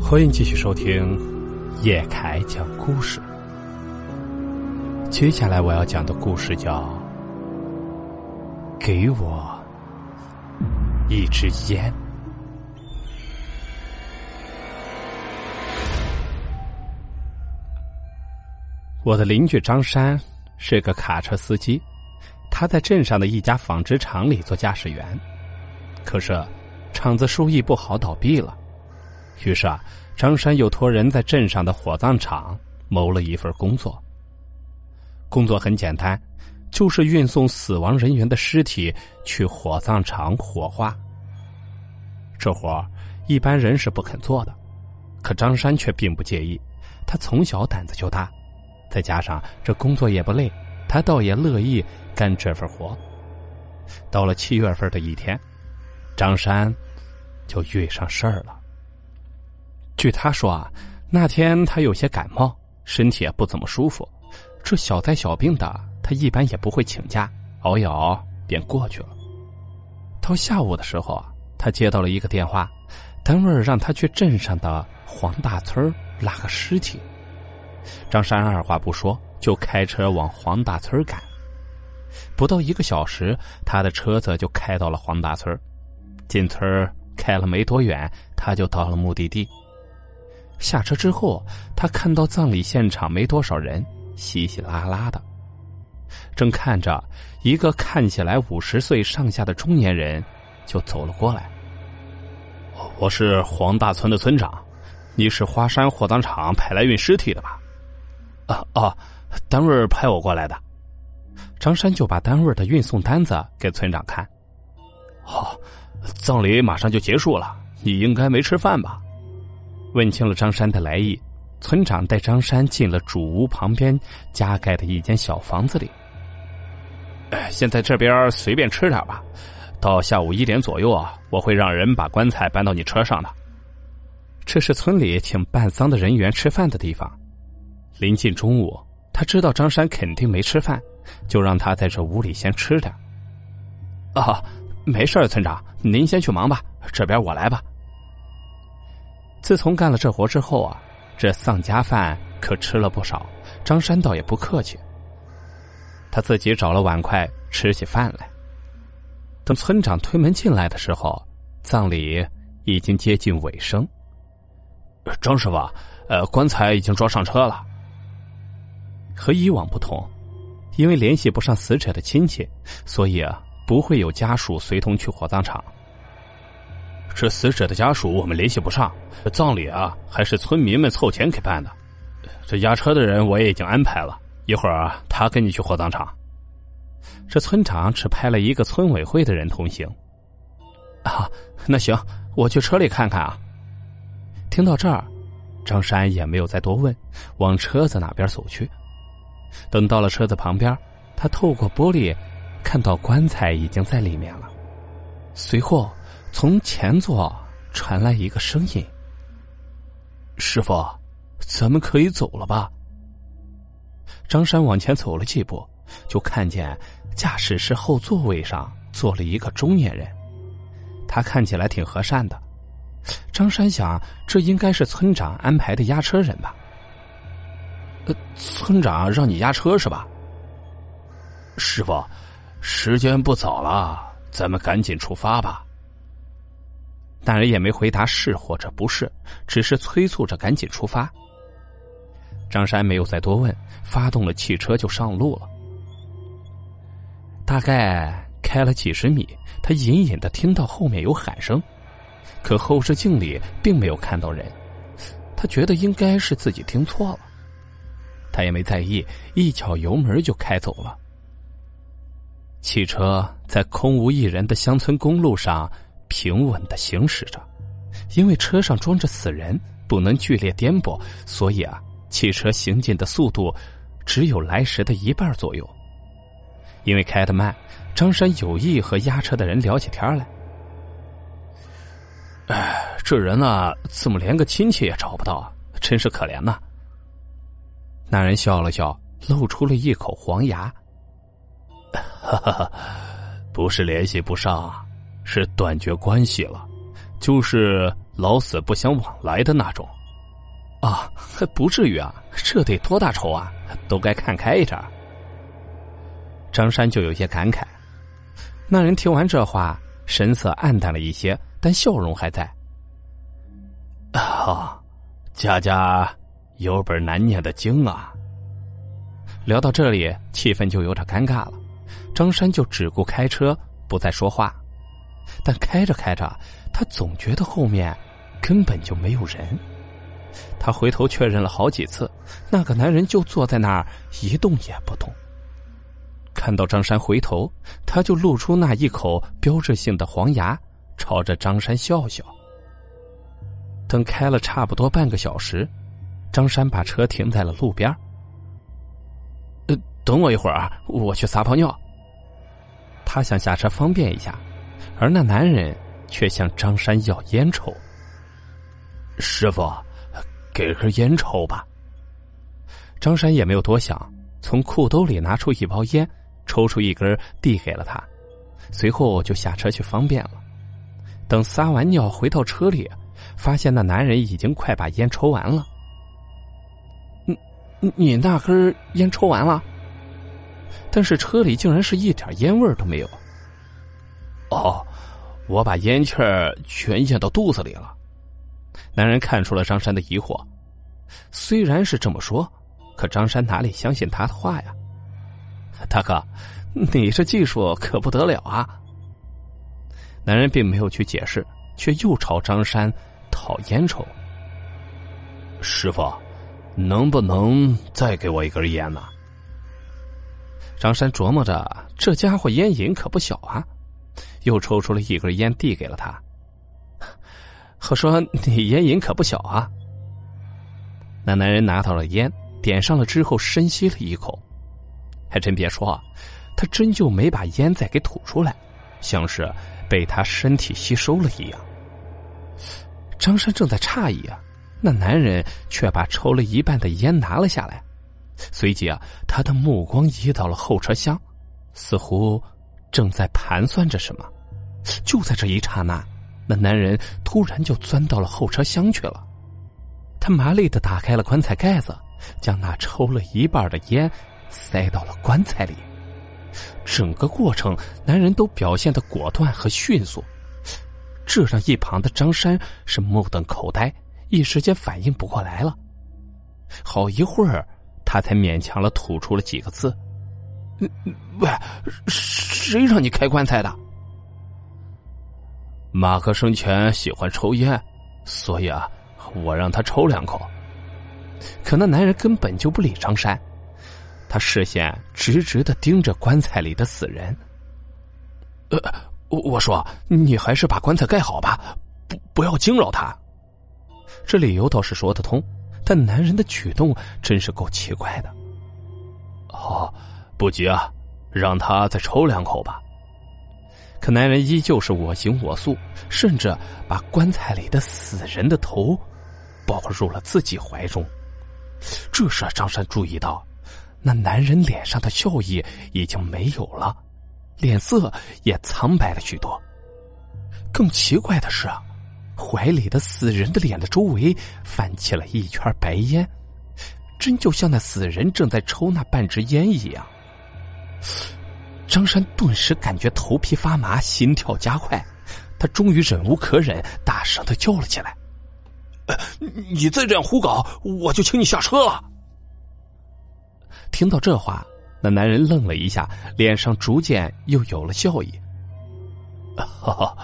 欢迎继续收听叶凯讲故事。接下来我要讲的故事叫《给我一支烟》。我的邻居张山是个卡车司机，他在镇上的一家纺织厂里做驾驶员，可是厂子收益不好，倒闭了。于是啊，张山又托人在镇上的火葬场谋了一份工作。工作很简单，就是运送死亡人员的尸体去火葬场火化。这活一般人是不肯做的，可张山却并不介意。他从小胆子就大，再加上这工作也不累，他倒也乐意干这份活。到了七月份的一天，张山就遇上事儿了。据他说啊，那天他有些感冒，身体也不怎么舒服。这小灾小病的，他一般也不会请假，熬一熬便过去了。到下午的时候啊，他接到了一个电话，单位让他去镇上的黄大村拉个尸体。张山二话不说，就开车往黄大村赶。不到一个小时，他的车子就开到了黄大村。进村开了没多远，他就到了目的地。下车之后，他看到葬礼现场没多少人，稀稀拉拉的。正看着，一个看起来五十岁上下的中年人就走了过来。我是黄大村的村长，你是花山火葬场派来运尸体的吧？啊啊，单位派我过来的。张山就把单位的运送单子给村长看。好，葬礼马上就结束了，你应该没吃饭吧？问清了张山的来意，村长带张山进了主屋旁边加盖的一间小房子里。现，在这边随便吃点吧，到下午一点左右啊，我会让人把棺材搬到你车上的。这是村里请办丧的人员吃饭的地方。临近中午，他知道张山肯定没吃饭，就让他在这屋里先吃点。啊，没事村长，您先去忙吧，这边我来吧。自从干了这活之后啊，这丧家饭可吃了不少。张山倒也不客气，他自己找了碗筷吃起饭来。等村长推门进来的时候，葬礼已经接近尾声。张师傅，呃，棺材已经装上车了。和以往不同，因为联系不上死者的亲戚，所以啊，不会有家属随同去火葬场。这死者的家属我们联系不上，葬礼啊还是村民们凑钱给办的。这押车的人我也已经安排了，一会儿他跟你去火葬场。这村长只派了一个村委会的人同行。啊，那行，我去车里看看啊。听到这儿，张山也没有再多问，往车子那边走去。等到了车子旁边，他透过玻璃看到棺材已经在里面了。随后。从前座传来一个声音：“师傅，咱们可以走了吧？”张山往前走了几步，就看见驾驶室后座位上坐了一个中年人，他看起来挺和善的。张山想，这应该是村长安排的押车人吧？呃，村长让你押车是吧？师傅，时间不早了，咱们赶紧出发吧。那人也没回答是或者不是，只是催促着赶紧出发。张山没有再多问，发动了汽车就上路了。大概开了几十米，他隐隐的听到后面有喊声，可后视镜里并没有看到人，他觉得应该是自己听错了。他也没在意，一脚油门就开走了。汽车在空无一人的乡村公路上。平稳的行驶着，因为车上装着死人，不能剧烈颠簸，所以啊，汽车行进的速度只有来时的一半左右。因为开得慢，张山有意和押车的人聊起天来。哎，这人啊，怎么连个亲戚也找不到啊？真是可怜呐！那人笑了笑，露出了一口黄牙。哈哈哈，不是联系不上。是断绝关系了，就是老死不相往来的那种。啊，不至于啊，这得多大仇啊，都该看开一点。张山就有些感慨。那人听完这话，神色暗淡了一些，但笑容还在。啊，家家有本难念的经啊。聊到这里，气氛就有点尴尬了。张山就只顾开车，不再说话。但开着开着，他总觉得后面根本就没有人。他回头确认了好几次，那个男人就坐在那儿一动也不动。看到张山回头，他就露出那一口标志性的黄牙，朝着张山笑笑。等开了差不多半个小时，张山把车停在了路边。呃，等我一会儿啊，我去撒泡尿。他想下车方便一下，而那男人却向张山要烟抽。师傅，给根烟抽吧。张山也没有多想，从裤兜里拿出一包烟，抽出一根递给了他，随后就下车去方便了。等撒完尿回到车里。发现那男人已经快把烟抽完了。你你那根烟抽完了，但是车里竟然是一点烟味都没有。哦，我把烟气儿全咽到肚子里了。男人看出了张山的疑惑，虽然是这么说，可张山哪里相信他的话呀？大哥，你这技术可不得了啊！男人并没有去解释，却又朝张山。讨烟抽，师傅，能不能再给我一根烟呢？张山琢磨着，这家伙烟瘾可不小啊，又抽出了一根烟，递给了他。我说：“你烟瘾可不小啊。”那男人拿到了烟，点上了之后，深吸了一口，还真别说，他真就没把烟再给吐出来，像是被他身体吸收了一样。张山正在诧异啊，那男人却把抽了一半的烟拿了下来，随即啊，他的目光移到了后车厢，似乎正在盘算着什么。就在这一刹那，那男人突然就钻到了后车厢去了。他麻利的打开了棺材盖子，将那抽了一半的烟塞到了棺材里。整个过程，男人都表现的果断和迅速。这让一旁的张山是目瞪口呆，一时间反应不过来了。好一会儿，他才勉强了吐出了几个字：“喂，谁让你开棺材的？”马克生前喜欢抽烟，所以啊，我让他抽两口。可那男人根本就不理张山，他视线直直的盯着棺材里的死人。呃。我说：“你还是把棺材盖好吧，不不要惊扰他。”这理由倒是说得通，但男人的举动真是够奇怪的。哦，不急啊，让他再抽两口吧。可男人依旧是我行我素，甚至把棺材里的死人的头抱入了自己怀中。这时，张山注意到，那男人脸上的笑意已经没有了。脸色也苍白了许多。更奇怪的是，怀里的死人的脸的周围泛起了一圈白烟，真就像那死人正在抽那半支烟一样。张山顿时感觉头皮发麻，心跳加快。他终于忍无可忍，大声的叫了起来：“你再这样胡搞，我就请你下车了！”听到这话。那男人愣了一下，脸上逐渐又有了笑意。哈哈，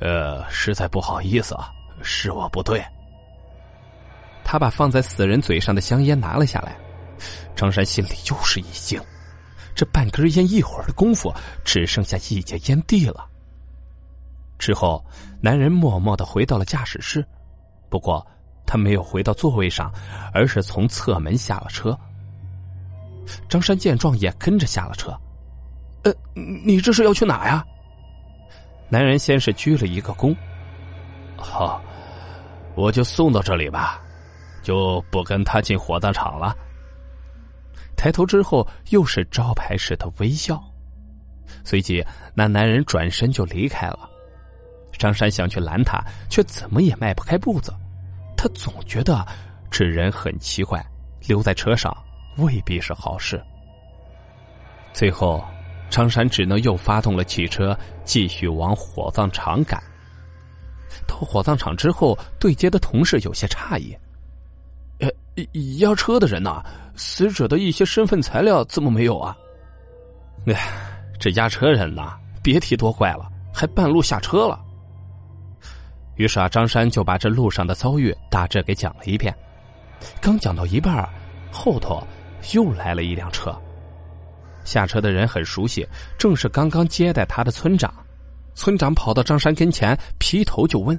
呃，实在不好意思啊，是我不对。他把放在死人嘴上的香烟拿了下来，张山心里又是一惊，这半根烟一会儿的功夫，只剩下一截烟蒂了。之后，男人默默的回到了驾驶室，不过他没有回到座位上，而是从侧门下了车。张山见状也跟着下了车，呃，你这是要去哪呀？男人先是鞠了一个躬，好，我就送到这里吧，就不跟他进火葬场了。抬头之后，又是招牌式的微笑，随即那男人转身就离开了。张山想去拦他，却怎么也迈不开步子。他总觉得这人很奇怪，留在车上未必是好事。最后，张山只能又发动了汽车，继续往火葬场赶。到火葬场之后，对接的同事有些诧异：“呃，押车的人呢？死者的一些身份材料怎么没有啊？”哎，这押车人呐，别提多怪了，还半路下车了。于是啊，张山就把这路上的遭遇大致给讲了一遍。刚讲到一半，后头又来了一辆车。下车的人很熟悉，正是刚刚接待他的村长。村长跑到张山跟前，劈头就问：“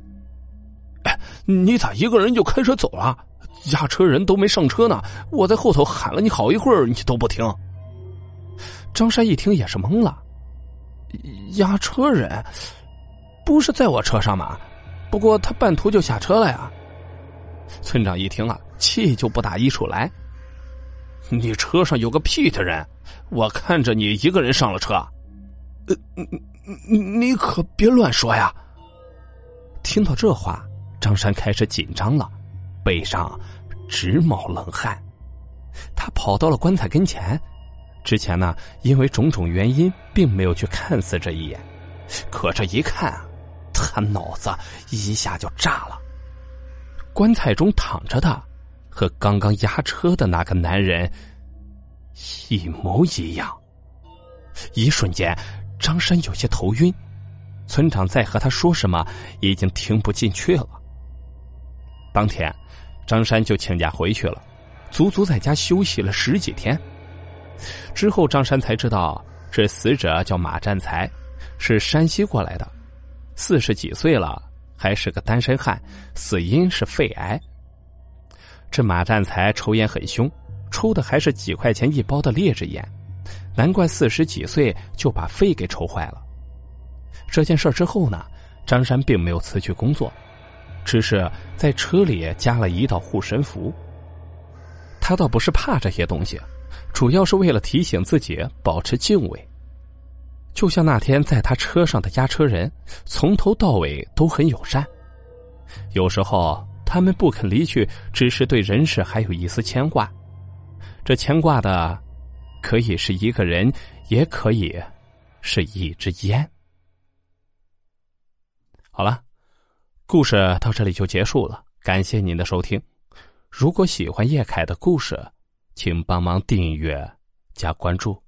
哎，你咋一个人就开车走了？押车人都没上车呢，我在后头喊了你好一会儿，你都不听。”张山一听也是懵了，押车人不是在我车上吗？不过他半途就下车了呀。村长一听啊，气就不打一处来。你车上有个屁的人，我看着你一个人上了车，呃，你你可别乱说呀！听到这话，张山开始紧张了，背上直冒冷汗。他跑到了棺材跟前，之前呢，因为种种原因，并没有去看死这一眼，可这一看。他脑子一下就炸了。棺材中躺着的，和刚刚押车的那个男人一模一样。一瞬间，张山有些头晕。村长在和他说什么，已经听不进去了。当天，张山就请假回去了，足足在家休息了十几天。之后，张山才知道，这死者叫马占才，是山西过来的。四十几岁了，还是个单身汉，死因是肺癌。这马占才抽烟很凶，抽的还是几块钱一包的劣质烟，难怪四十几岁就把肺给抽坏了。这件事之后呢，张山并没有辞去工作，只是在车里加了一道护身符。他倒不是怕这些东西，主要是为了提醒自己保持敬畏。就像那天在他车上的押车人，从头到尾都很友善。有时候他们不肯离去，只是对人世还有一丝牵挂。这牵挂的，可以是一个人，也可以是一支烟。好了，故事到这里就结束了。感谢您的收听。如果喜欢叶凯的故事，请帮忙订阅加关注。